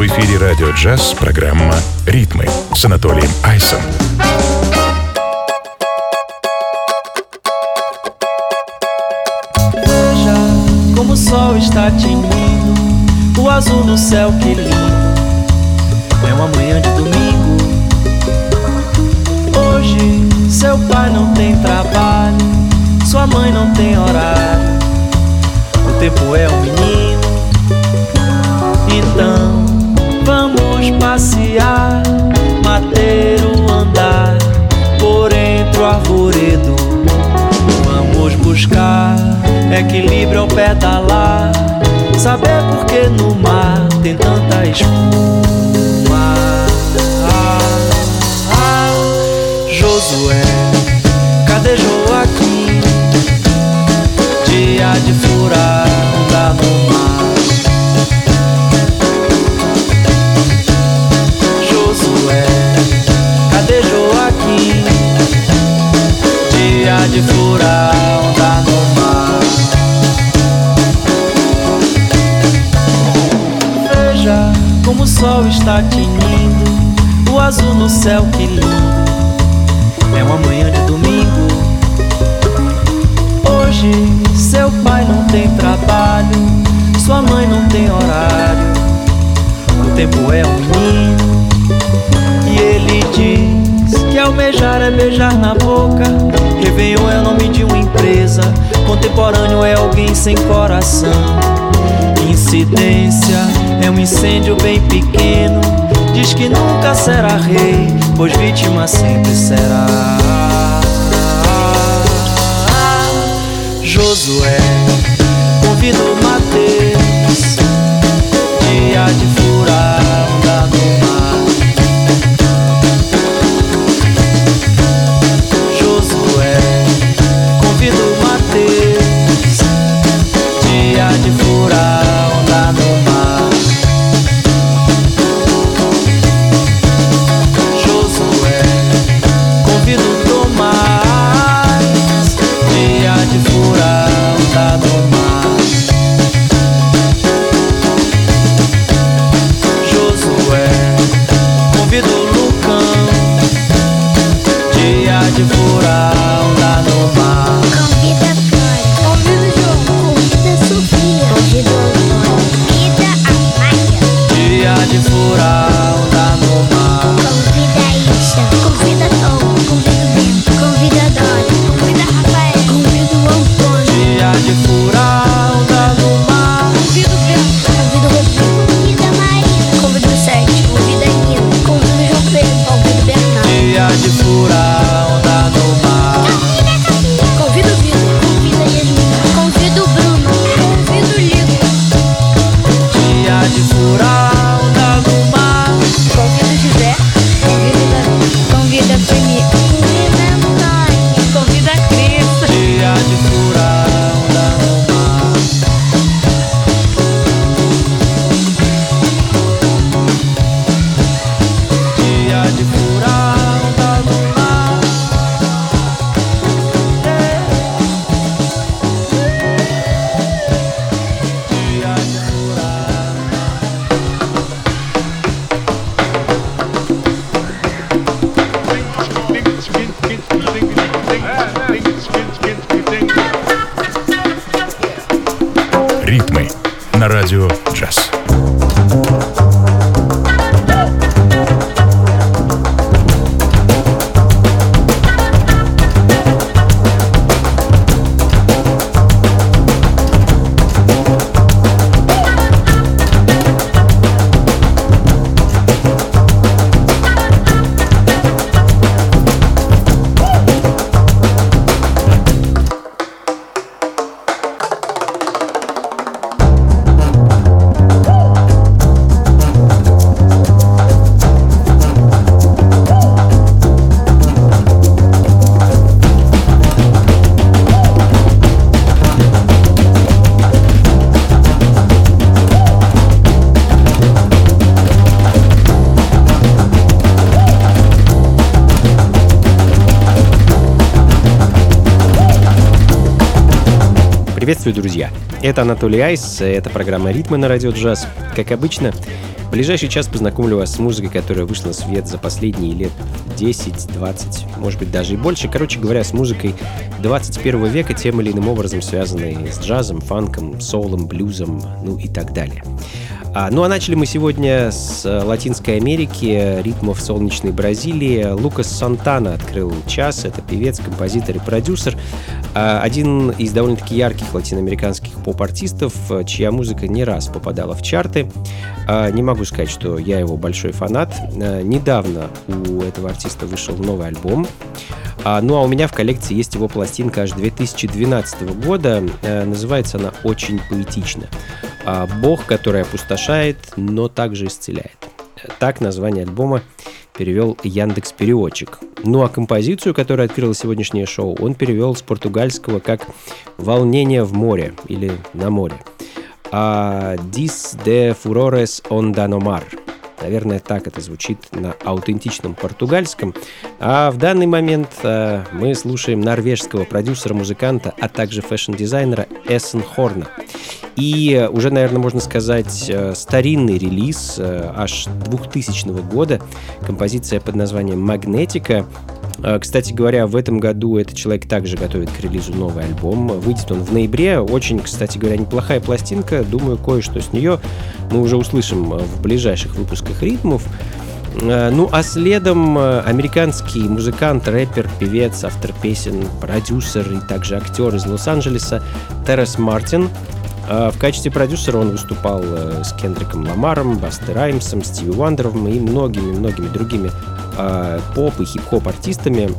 В эфире радио джаз программа «Ритмы» с Анатолием Айсом. Veja como o sol está tinindo, o azul no céu que lindo. É uma manhã de domingo. Hoje seu pai não tem trabalho, sua mãe não tem horário. O tempo é um menino. Então vamos passear, o andar por entre o arvoredo. Vamos buscar equilíbrio ao pedalar, saber por que no mar tem tanta espuma. Ah, ah, Josué, De furar, andar no mar. Veja como o sol está tinindo, o azul no céu que lindo. É uma manhã de domingo. Hoje seu pai não tem trabalho, sua mãe não tem horário. O tempo é um menino almejar é beijar na boca. Réveillon é o nome de uma empresa, contemporâneo é alguém sem coração. Incidência é um incêndio bem pequeno. Diz que nunca será rei, pois vítima sempre será. Josué, Приветствую, друзья! Это Анатолий Айс, это программа «Ритмы» на радио «Джаз». Как обычно, В ближайший час познакомлю вас с музыкой, которая вышла на свет за последние лет 10, 20, может быть даже и больше. Короче говоря, с музыкой 21 века, тем или иным образом связанной с джазом, фанком, соулом, блюзом, ну и так далее. А, ну а начали мы сегодня с э, Латинской Америки, ритмов солнечной Бразилии. Лукас Сантана открыл час. Это певец, композитор и продюсер. А, один из довольно-таки ярких латиноамериканских поп-артистов, э, чья музыка не раз попадала в чарты. А, не могу сказать, что я его большой фанат. А, недавно у этого артиста вышел новый альбом. Ну а у меня в коллекции есть его пластинка аж 2012 года. Называется она очень поэтично. А Бог, который опустошает, но также исцеляет. Так название альбома перевел Яндекс Переводчик. Ну а композицию, которая открыла сегодняшнее шоу, он перевел с португальского как «Волнение в море» или «На море». А «Dis de furores onda no mar» Наверное, так это звучит на аутентичном португальском. А в данный момент э, мы слушаем норвежского продюсера-музыканта, а также фэшн-дизайнера Эссен Хорна. И уже, наверное, можно сказать, э, старинный релиз э, аж 2000 года, композиция под названием «Магнетика», кстати говоря, в этом году этот человек также готовит к релизу новый альбом. Выйдет он в ноябре. Очень, кстати говоря, неплохая пластинка. Думаю, кое-что с нее мы уже услышим в ближайших выпусках ритмов. Ну а следом американский музыкант, рэпер, певец, автор песен, продюсер и также актер из Лос-Анджелеса Террес Мартин – а в качестве продюсера он выступал э, с Кендриком Ламаром, Басты Раймсом, Стиви Уандером и многими-многими другими а, поп и хип-хоп артистами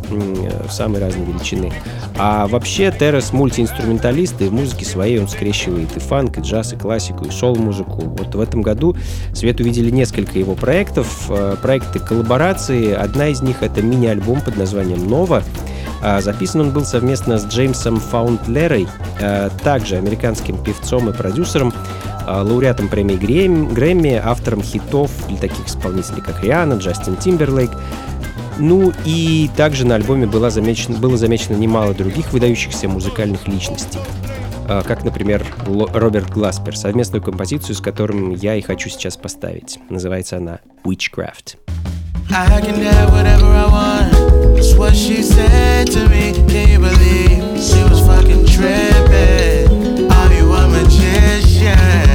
в самой разной величины. А вообще Террес мультиинструменталист, и в музыке своей он скрещивает и фанк, и джаз, и классику, и шоу-музыку. Вот в этом году свет увидели несколько его проектов, э, проекты коллаборации. Одна из них — это мини-альбом под названием «Нова», а, записан он был совместно с Джеймсом Фаундлерой, а, также американским певцом и продюсером, а, лауреатом премии Грэмми, автором хитов для таких исполнителей, как Риана, Джастин Тимберлейк. Ну и также на альбоме было замечено, было замечено немало других выдающихся музыкальных личностей как, например, Роберт Гласпер, совместную композицию, с которым я и хочу сейчас поставить. Называется она «Witchcraft». I can have whatever I want. That's what she said to me. Can you believe she was fucking tripping? Are you a magician?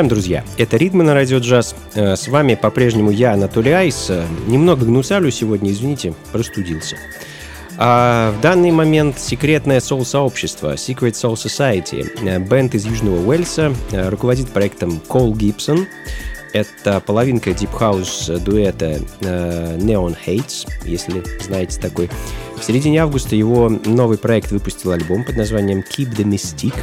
Продолжаем, друзья. Это «Ритмы на радио джаз». Э, с вами по-прежнему я, Анатолий Айс. Э, немного гнусавлю сегодня, извините, простудился. А в данный момент секретное соул-сообщество Secret Soul Society, э, бенд из Южного Уэльса, руководит проектом Кэл Гибсон. Это половинка дип-хаус дуэта Neon Heights, если знаете такой. В середине августа его новый проект выпустил альбом под названием Keep the Mystique.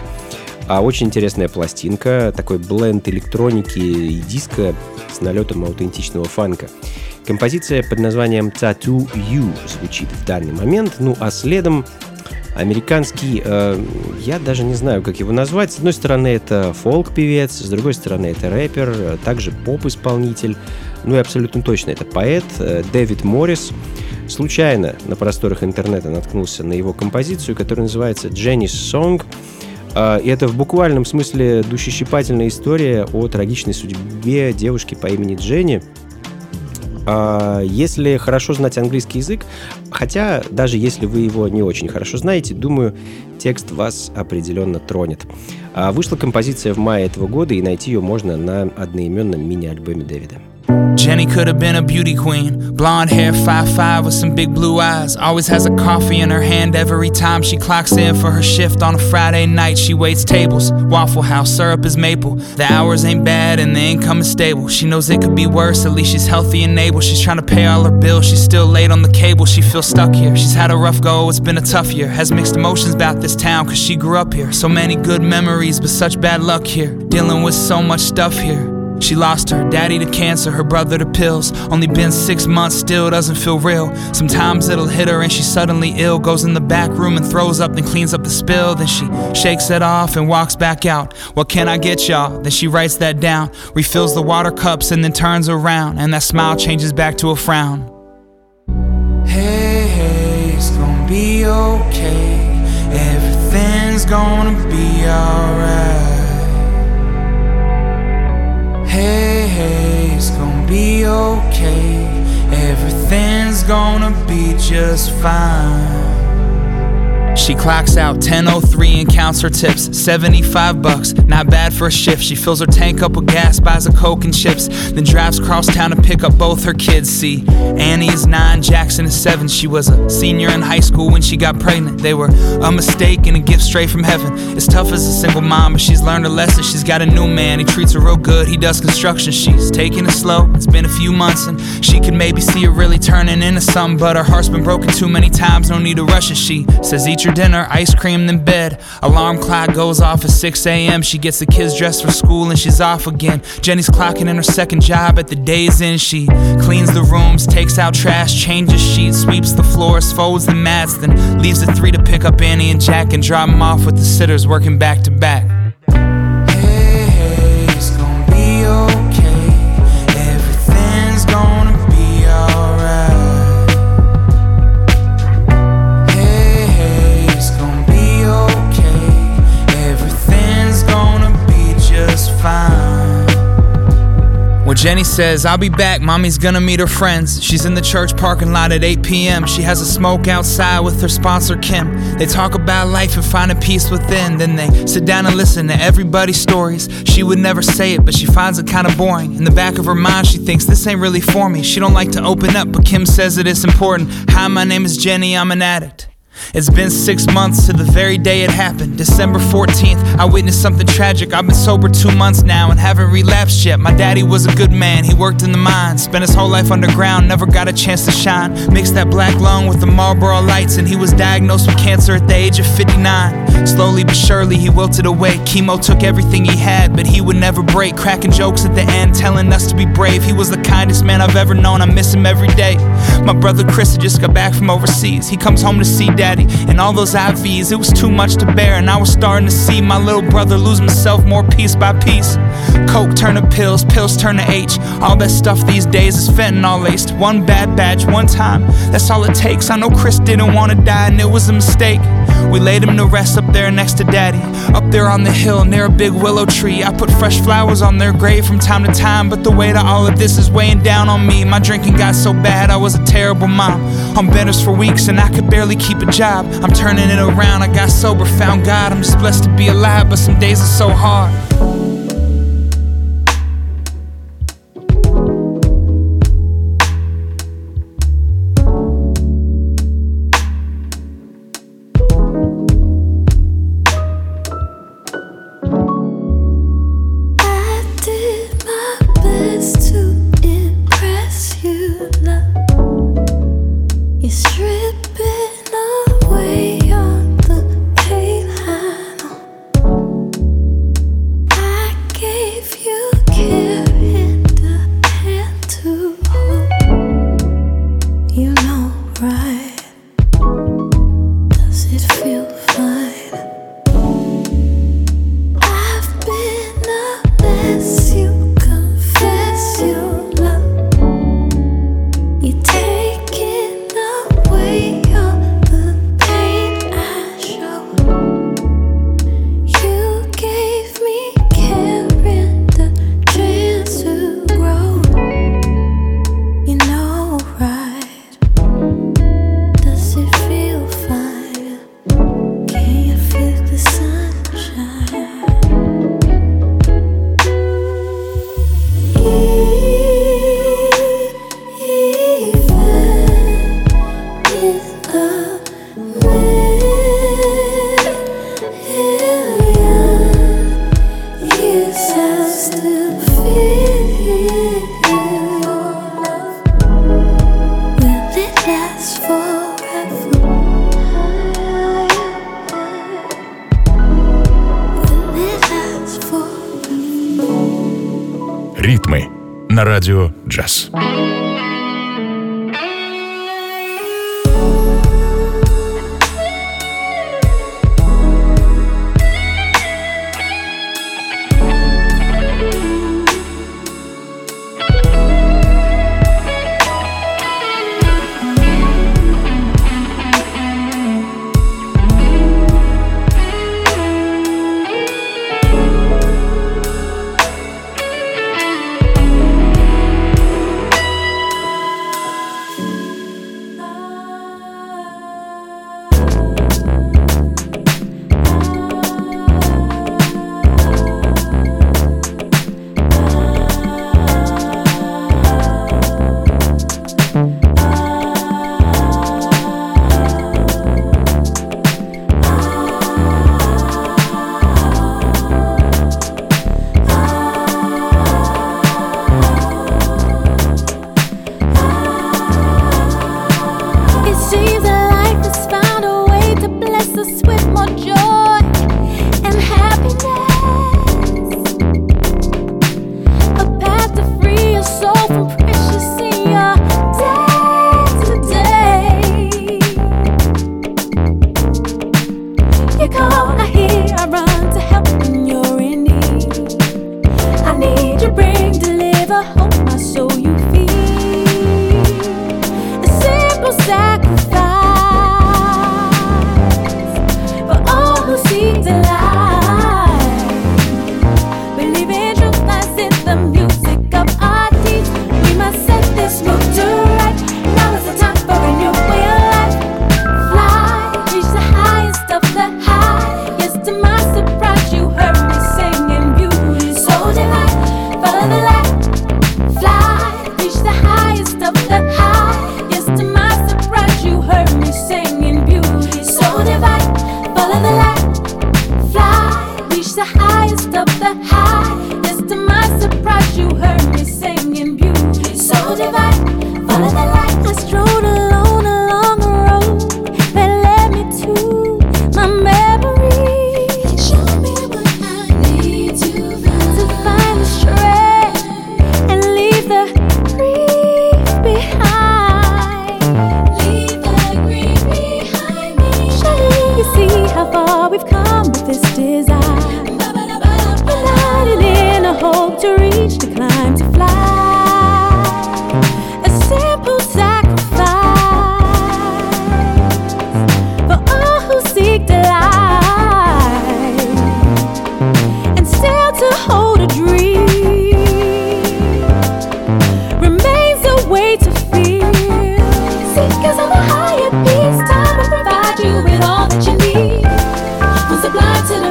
А очень интересная пластинка, такой бленд электроники и диска с налетом аутентичного фанка. Композиция под названием Tattoo You звучит в данный момент, ну а следом американский, э, я даже не знаю, как его назвать. С одной стороны, это фолк-певец, с другой стороны, это рэпер, также поп-исполнитель, ну и абсолютно точно это поэт э, Дэвид Моррис. Случайно на просторах интернета наткнулся на его композицию, которая называется «Jenny's Song», и это в буквальном смысле душещипательная история о трагичной судьбе девушки по имени Дженни. А, если хорошо знать английский язык, хотя даже если вы его не очень хорошо знаете, думаю, текст вас определенно тронет. А, вышла композиция в мае этого года, и найти ее можно на одноименном мини-альбоме Дэвида. Jenny could have been a beauty queen. Blonde hair, 5'5 with some big blue eyes. Always has a coffee in her hand every time she clocks in for her shift on a Friday night. She waits tables. Waffle House, syrup is maple. The hours ain't bad and the income is stable. She knows it could be worse, at least she's healthy and able. She's trying to pay all her bills. She's still late on the cable. She feels stuck here. She's had a rough go, it's been a tough year. Has mixed emotions about this town cause she grew up here. So many good memories, but such bad luck here. Dealing with so much stuff here. She lost her daddy to cancer, her brother to pills. Only been six months, still doesn't feel real. Sometimes it'll hit her and she's suddenly ill. Goes in the back room and throws up, then cleans up the spill. Then she shakes it off and walks back out. What can I get y'all? Then she writes that down, refills the water cups, and then turns around. And that smile changes back to a frown. Hey, hey, it's gonna be okay. Everything's gonna be alright. Hey, hey, it's gonna be okay. Everything's gonna be just fine. She clocks out 10:03 and counts her tips. 75 bucks, not bad for a shift. She fills her tank up with gas, buys a coke and chips, then drives cross town to pick up both her kids. See, Annie is nine, Jackson is seven. She was a senior in high school when she got pregnant. They were a mistake and a gift straight from heaven. It's tough as a single mom, but she's learned a lesson. She's got a new man, he treats her real good. He does construction. She's taking it slow. It's been a few months and she can maybe see it really turning into something, but her heart's been broken too many times. No need to rush it. She says eat your dinner, ice cream, then bed. Alarm clock goes off at 6 a.m. She gets the kids dressed for school and she's off again. Jenny's clocking in her second job at the day's end. She cleans the rooms, takes out trash, changes sheets, sweeps the floors, folds the mats, then leaves the three to pick up Annie and Jack and drop them off with the sitters working back to back. Jenny says, I'll be back. Mommy's gonna meet her friends. She's in the church parking lot at 8 p.m. She has a smoke outside with her sponsor, Kim. They talk about life and finding peace within. Then they sit down and listen to everybody's stories. She would never say it, but she finds it kinda boring. In the back of her mind, she thinks this ain't really for me. She don't like to open up, but Kim says that it's important. Hi, my name is Jenny, I'm an addict. It's been six months to the very day it happened. December 14th, I witnessed something tragic. I've been sober two months now and haven't relapsed yet. My daddy was a good man, he worked in the mines, spent his whole life underground, never got a chance to shine. Mixed that black lung with the Marlboro lights, and he was diagnosed with cancer at the age of 59. Slowly but surely, he wilted away. Chemo took everything he had, but he would never break. Cracking jokes at the end, telling us to be brave. He was the kindest man I've ever known, I miss him every day. My brother Chris had just got back from overseas. He comes home to see dad and all those IVs. It was too much to bear, and I was starting to see my little brother lose himself more piece by piece. Coke turn to pills, pills turn to H. All that stuff these days is fentanyl laced. One bad batch, one time, that's all it takes. I know Chris didn't want to die, and it was a mistake. We laid him to rest up there next to daddy. Up there on the hill near a big willow tree. I put fresh flowers on their grave from time to time, but the weight of all of this is weighing down on me. My drinking got so bad, I was a terrible mom. On benders for weeks, and I could barely keep a job. I'm turning it around, I got sober, found God. I'm just blessed to be alive, but some days are so hard.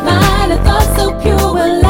mine, a thought so pure.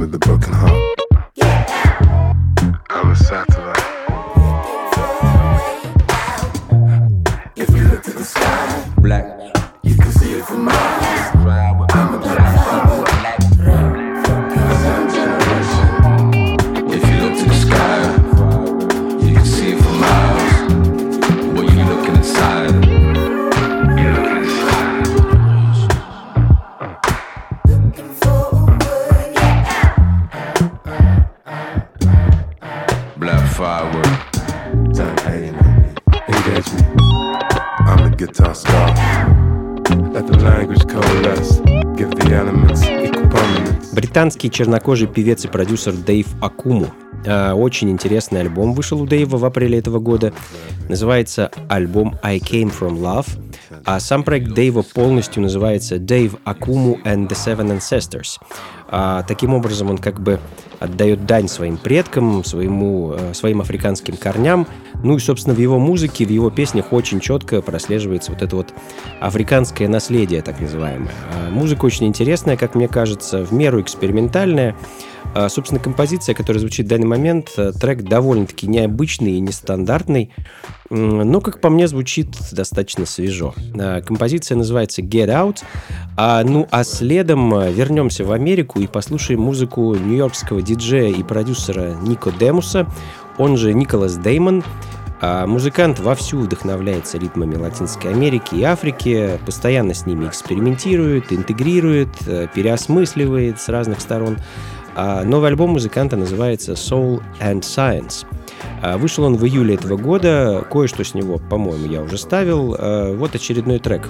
With a broken heart? Британский чернокожий певец и продюсер Дэйв Акуму. А, Очень интересный альбом вышел у Дэйва в апреле этого года. Называется альбом I Came From Love. А сам проект Дэйва полностью называется Dave Akumu and the Seven Ancestors. А, таким образом, он как бы отдает дань своим предкам, своему, э, своим африканским корням. Ну и, собственно, в его музыке, в его песнях очень четко прослеживается вот это вот африканское наследие, так называемое. А, Музыка очень интересная, как мне кажется, в меру экспериментальная. А, Собственно, композиция, которая звучит в данный момент, э, трек довольно-таки необычный и нестандартный, но, как по мне, звучит достаточно свежо. А, Композиция называется Get Out. Ну, а следом э, вернемся в Америку и послушаем музыку нью-йоркского диджея и продюсера Нико Демуса, он же Николас Деймон. А музыкант вовсю вдохновляется ритмами Латинской Америки и Африки, постоянно с ними экспериментирует, интегрирует, э, переосмысливает с разных сторон. А новый альбом музыканта называется Soul and Science. А Вышел он в июле этого года, кое-что с него, по-моему, я уже ставил. А Вот очередной трек.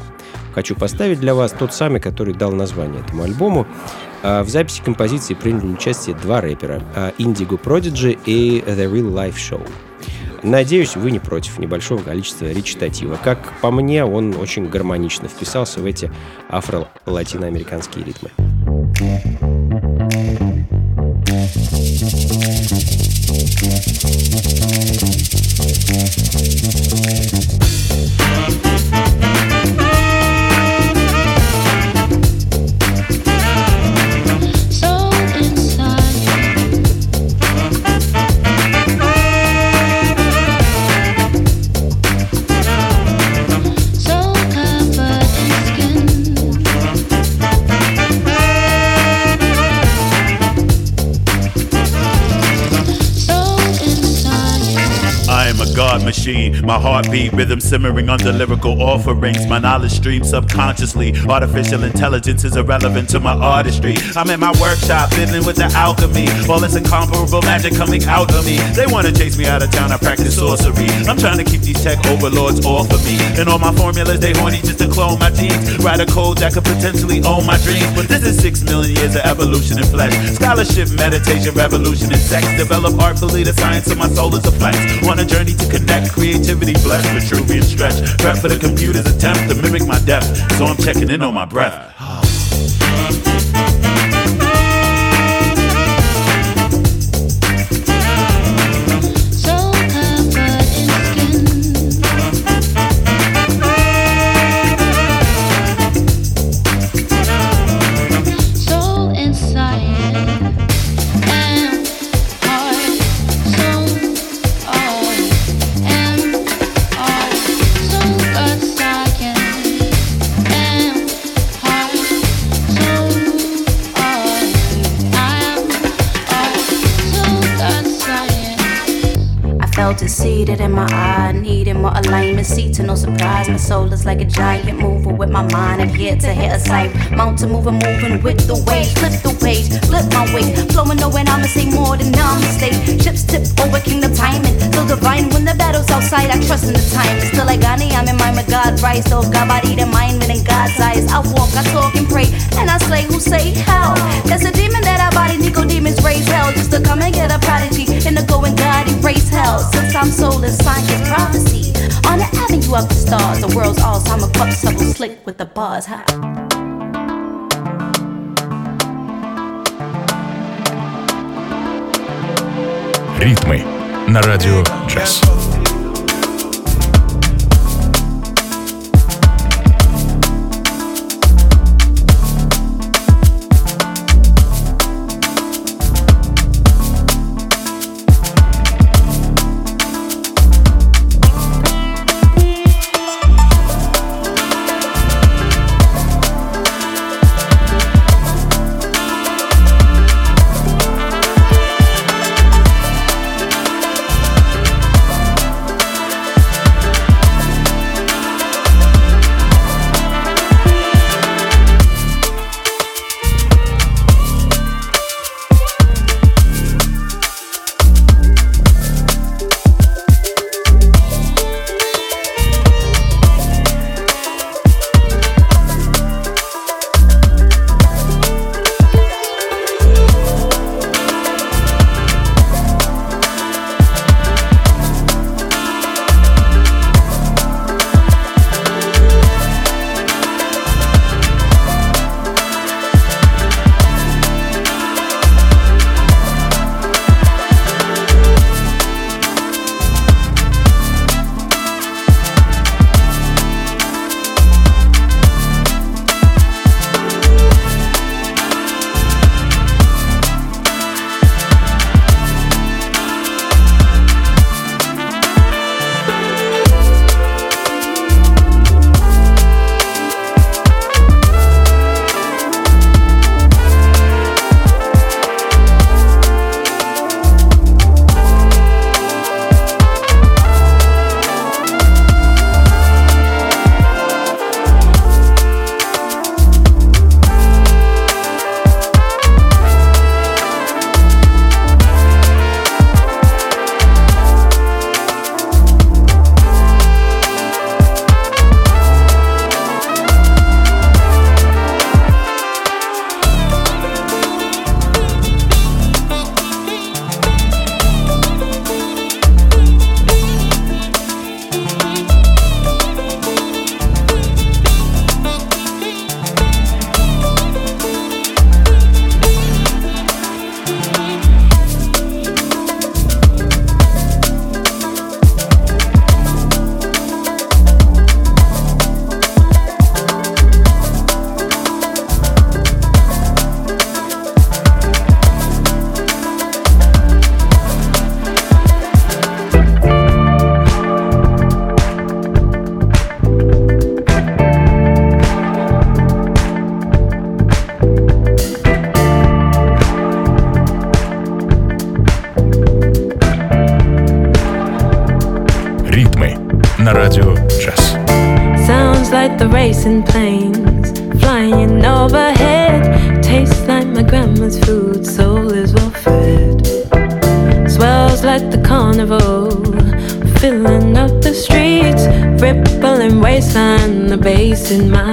Хочу поставить для вас тот самый, который дал название этому альбому. А В записи композиции приняли участие два рэпера Indigo Prodigy и The Real Life Show. Надеюсь, вы не против небольшого количества речитатива. Как по мне, он очень гармонично вписался в эти афро-латиноамериканские ритмы. My heartbeat, rhythm simmering under lyrical offerings. My knowledge streams subconsciously. Artificial intelligence is irrelevant to my artistry. I'm in my workshop, fiddling with the alchemy. All this incomparable magic coming out of me. They wanna chase me out of town, I practice sorcery. I'm trying to keep these tech overlords off of me. And all my formulas, they horny just to clone my genes. Write a code that could potentially own my dreams. But this is six million years of evolution in flesh. Scholarship, meditation, revolution, and sex. Develop artfully the science of my soul is a flex. On a journey to connect, creativity blessed, Vitruvian stretch. Prep for the computer's attempt to mimic my depth. So I'm checking in on my breath. In my eye. More alignment, see to no surprise. My soul is like a giant mover with my mind. I'm here to hit a sight. Mountain mover, moving with the waves. Flip the page, flip my way. Flowing, knowing I'ma say more than I'm namaste. Ships tip over, kingdom timing. So divine when the battle's outside. I trust in the time. Still like Ghani, I'm in mind with God, right? So God body, the mind, in God's eyes. I walk, I talk and pray. And I slay who say hell. There's a demon that I body, Nico demons raise hell. Just to come and get a prodigy. In the going God, erase hell. Since I'm soulless, science prophecy. On the avenue of the stars, the world's Alzheimer fuck subtle slick with the buzz. Huh? Ритмы на радио джаз. In my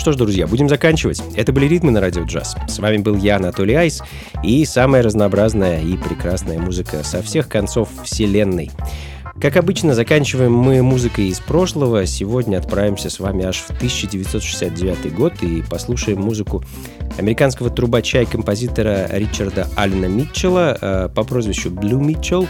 что ж, друзья, будем заканчивать. Это были «Ритмы на радио джаз». С вами был я, Анатолий Айс, и самая разнообразная и прекрасная музыка со всех концов вселенной. Как обычно, заканчиваем мы музыкой из прошлого. Сегодня отправимся с вами аж в 1969 год и послушаем музыку американского трубача и композитора Ричарда Аллена Митчелла э, по прозвищу Блю Митчелл.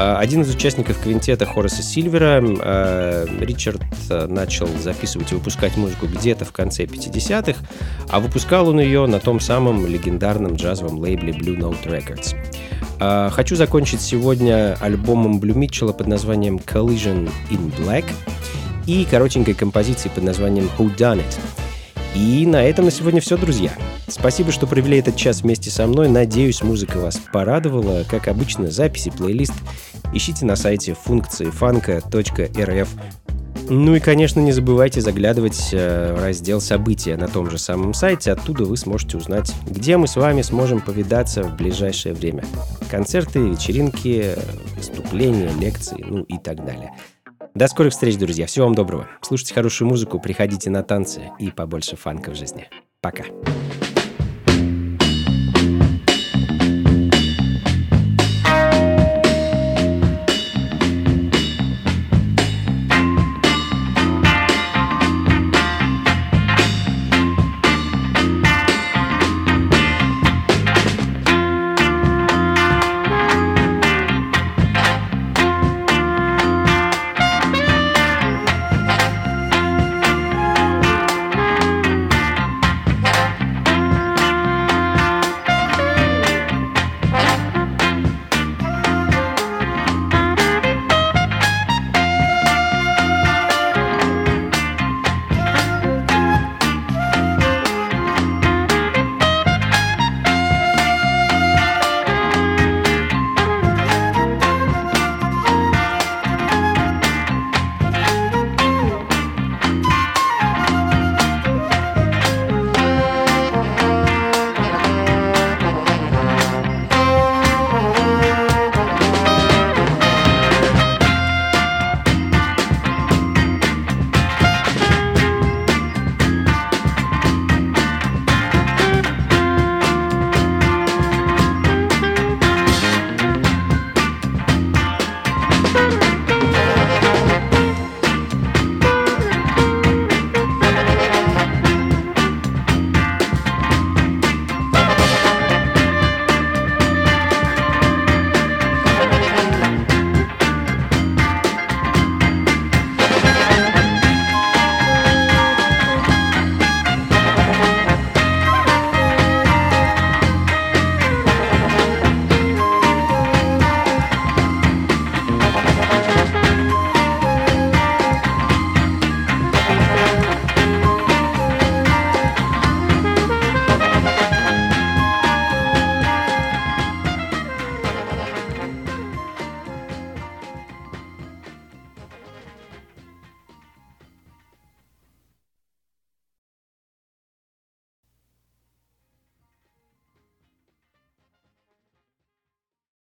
А, один из участников квинтета Хораса Сильвера, а, Ричард а, начал записывать и выпускать музыку где-то в конце 50-х, а выпускал он ее на том самом легендарном джазовом лейбле Blue Note Records. Хочу закончить сегодня альбомом Блю Митчелла под названием Collision in Black и коротенькой композицией под названием Who Done It. И на этом на сегодня все, друзья. Спасибо, что провели этот час вместе со мной. Надеюсь, музыка вас порадовала. Как обычно, записи, плейлист ищите на сайте функции фанка.рф. Ну и, конечно, не забывайте заглядывать э, в раздел «События» на том же самом сайте. Оттуда вы сможете узнать, где мы с вами сможем повидаться в ближайшее время. Концерты, вечеринки, выступления, лекции, ну и так далее. До скорых встреч, друзья. Всего вам доброго. Слушайте хорошую музыку, приходите на танцы и побольше фанка в жизни. Пока.